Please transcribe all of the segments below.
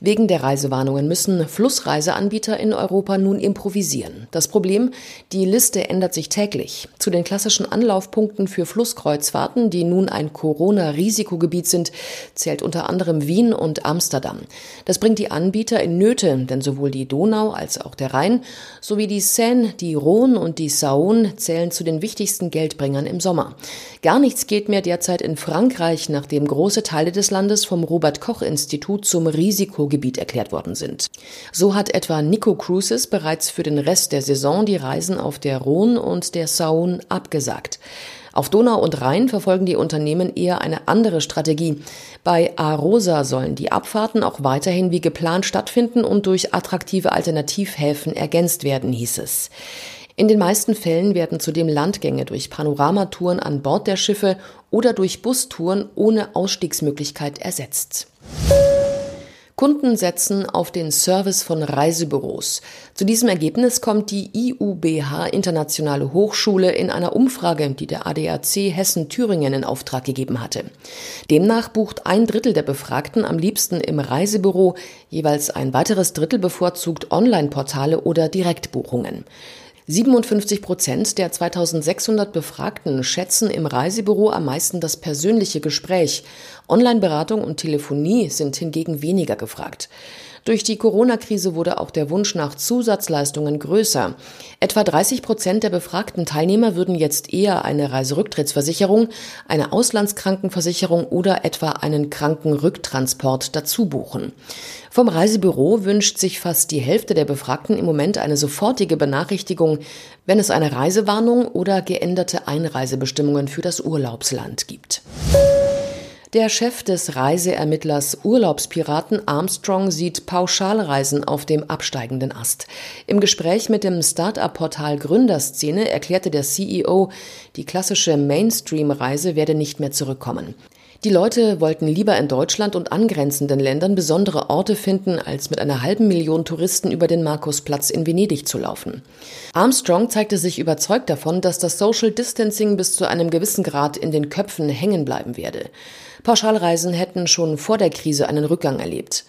Wegen der Reisewarnungen müssen Flussreiseanbieter in Europa nun improvisieren. Das Problem, die Liste ändert sich täglich. Zu den klassischen Anlaufpunkten für Flusskreuzfahrten, die nun ein Corona-Risikogebiet sind, zählt unter anderem Wien und Amsterdam. Das bringt die Anbieter in Nöte, denn sowohl die Donau als auch der Rhein sowie die Seine, die Rhone und die Saône zählen zu den wichtigsten Geldbringern im Sommer. Gar nichts geht mehr derzeit in Frankreich, nachdem große Teile des Landes vom Robert Koch Institut zum Risikogebiet erklärt worden sind. So hat etwa Nico Cruises bereits für den Rest der Saison die Reisen auf der Rhone und der Saône abgesagt. Auf Donau und Rhein verfolgen die Unternehmen eher eine andere Strategie. Bei Arosa sollen die Abfahrten auch weiterhin wie geplant stattfinden und durch attraktive Alternativhäfen ergänzt werden, hieß es. In den meisten Fällen werden zudem Landgänge durch Panoramatouren an Bord der Schiffe oder durch Bustouren ohne Ausstiegsmöglichkeit ersetzt. Kunden setzen auf den Service von Reisebüros. Zu diesem Ergebnis kommt die IUBH Internationale Hochschule in einer Umfrage, die der ADAC Hessen-Thüringen in Auftrag gegeben hatte. Demnach bucht ein Drittel der Befragten am liebsten im Reisebüro, jeweils ein weiteres Drittel bevorzugt Online-Portale oder Direktbuchungen. 57 Prozent der 2600 Befragten schätzen im Reisebüro am meisten das persönliche Gespräch. Online-Beratung und Telefonie sind hingegen weniger gefragt. Durch die Corona-Krise wurde auch der Wunsch nach Zusatzleistungen größer. Etwa 30 Prozent der befragten Teilnehmer würden jetzt eher eine Reiserücktrittsversicherung, eine Auslandskrankenversicherung oder etwa einen Krankenrücktransport dazu buchen. Vom Reisebüro wünscht sich fast die Hälfte der Befragten im Moment eine sofortige Benachrichtigung, wenn es eine Reisewarnung oder geänderte Einreisebestimmungen für das Urlaubsland gibt. Der Chef des Reiseermittlers Urlaubspiraten Armstrong sieht Pauschalreisen auf dem absteigenden Ast. Im Gespräch mit dem Start-up-Portal Gründerszene erklärte der CEO, die klassische Mainstream-Reise werde nicht mehr zurückkommen. Die Leute wollten lieber in Deutschland und angrenzenden Ländern besondere Orte finden, als mit einer halben Million Touristen über den Markusplatz in Venedig zu laufen. Armstrong zeigte sich überzeugt davon, dass das Social Distancing bis zu einem gewissen Grad in den Köpfen hängen bleiben werde. Pauschalreisen hätten schon vor der Krise einen Rückgang erlebt.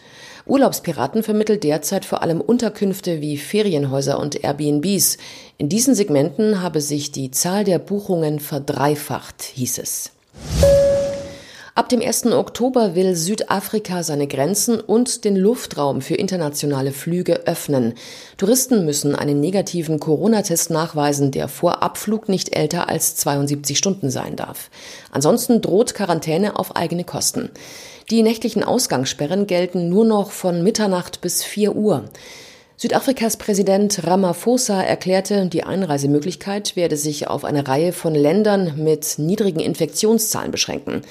Urlaubspiraten vermittelt derzeit vor allem Unterkünfte wie Ferienhäuser und Airbnbs. In diesen Segmenten habe sich die Zahl der Buchungen verdreifacht, hieß es. Ab dem 1. Oktober will Südafrika seine Grenzen und den Luftraum für internationale Flüge öffnen. Touristen müssen einen negativen Corona-Test nachweisen, der vor Abflug nicht älter als 72 Stunden sein darf. Ansonsten droht Quarantäne auf eigene Kosten. Die nächtlichen Ausgangssperren gelten nur noch von Mitternacht bis 4 Uhr. Südafrikas Präsident Ramaphosa erklärte, die Einreisemöglichkeit werde sich auf eine Reihe von Ländern mit niedrigen Infektionszahlen beschränken.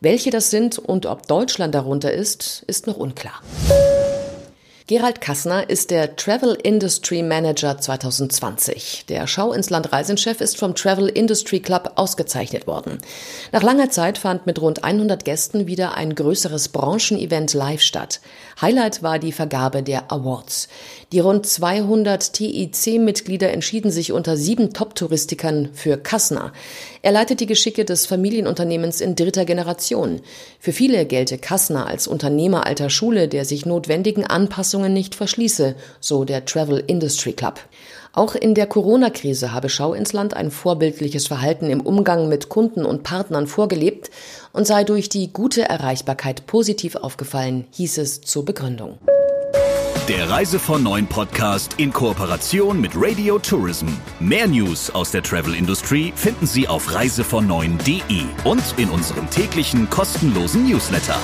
Welche das sind und ob Deutschland darunter ist, ist noch unklar. Gerald Kassner ist der Travel Industry Manager 2020. Der Schau ins Land Reisenchef ist vom Travel Industry Club ausgezeichnet worden. Nach langer Zeit fand mit rund 100 Gästen wieder ein größeres Branchenevent live statt. Highlight war die Vergabe der Awards. Die rund 200 TIC-Mitglieder entschieden sich unter sieben Top-Touristikern für Kassner. Er leitet die Geschicke des Familienunternehmens in dritter Generation. Für viele gelte Kassner als Unternehmer alter Schule, der sich notwendigen Anpassungen Anpassungen nicht verschließe, so der Travel Industry Club. Auch in der Corona-Krise habe Schau ins Land ein vorbildliches Verhalten im Umgang mit Kunden und Partnern vorgelebt und sei durch die gute Erreichbarkeit positiv aufgefallen, hieß es zur Begründung. Der Reise von Neuen Podcast in Kooperation mit Radio Tourism. Mehr News aus der Travel Industry finden Sie auf reisevon und in unserem täglichen kostenlosen Newsletter.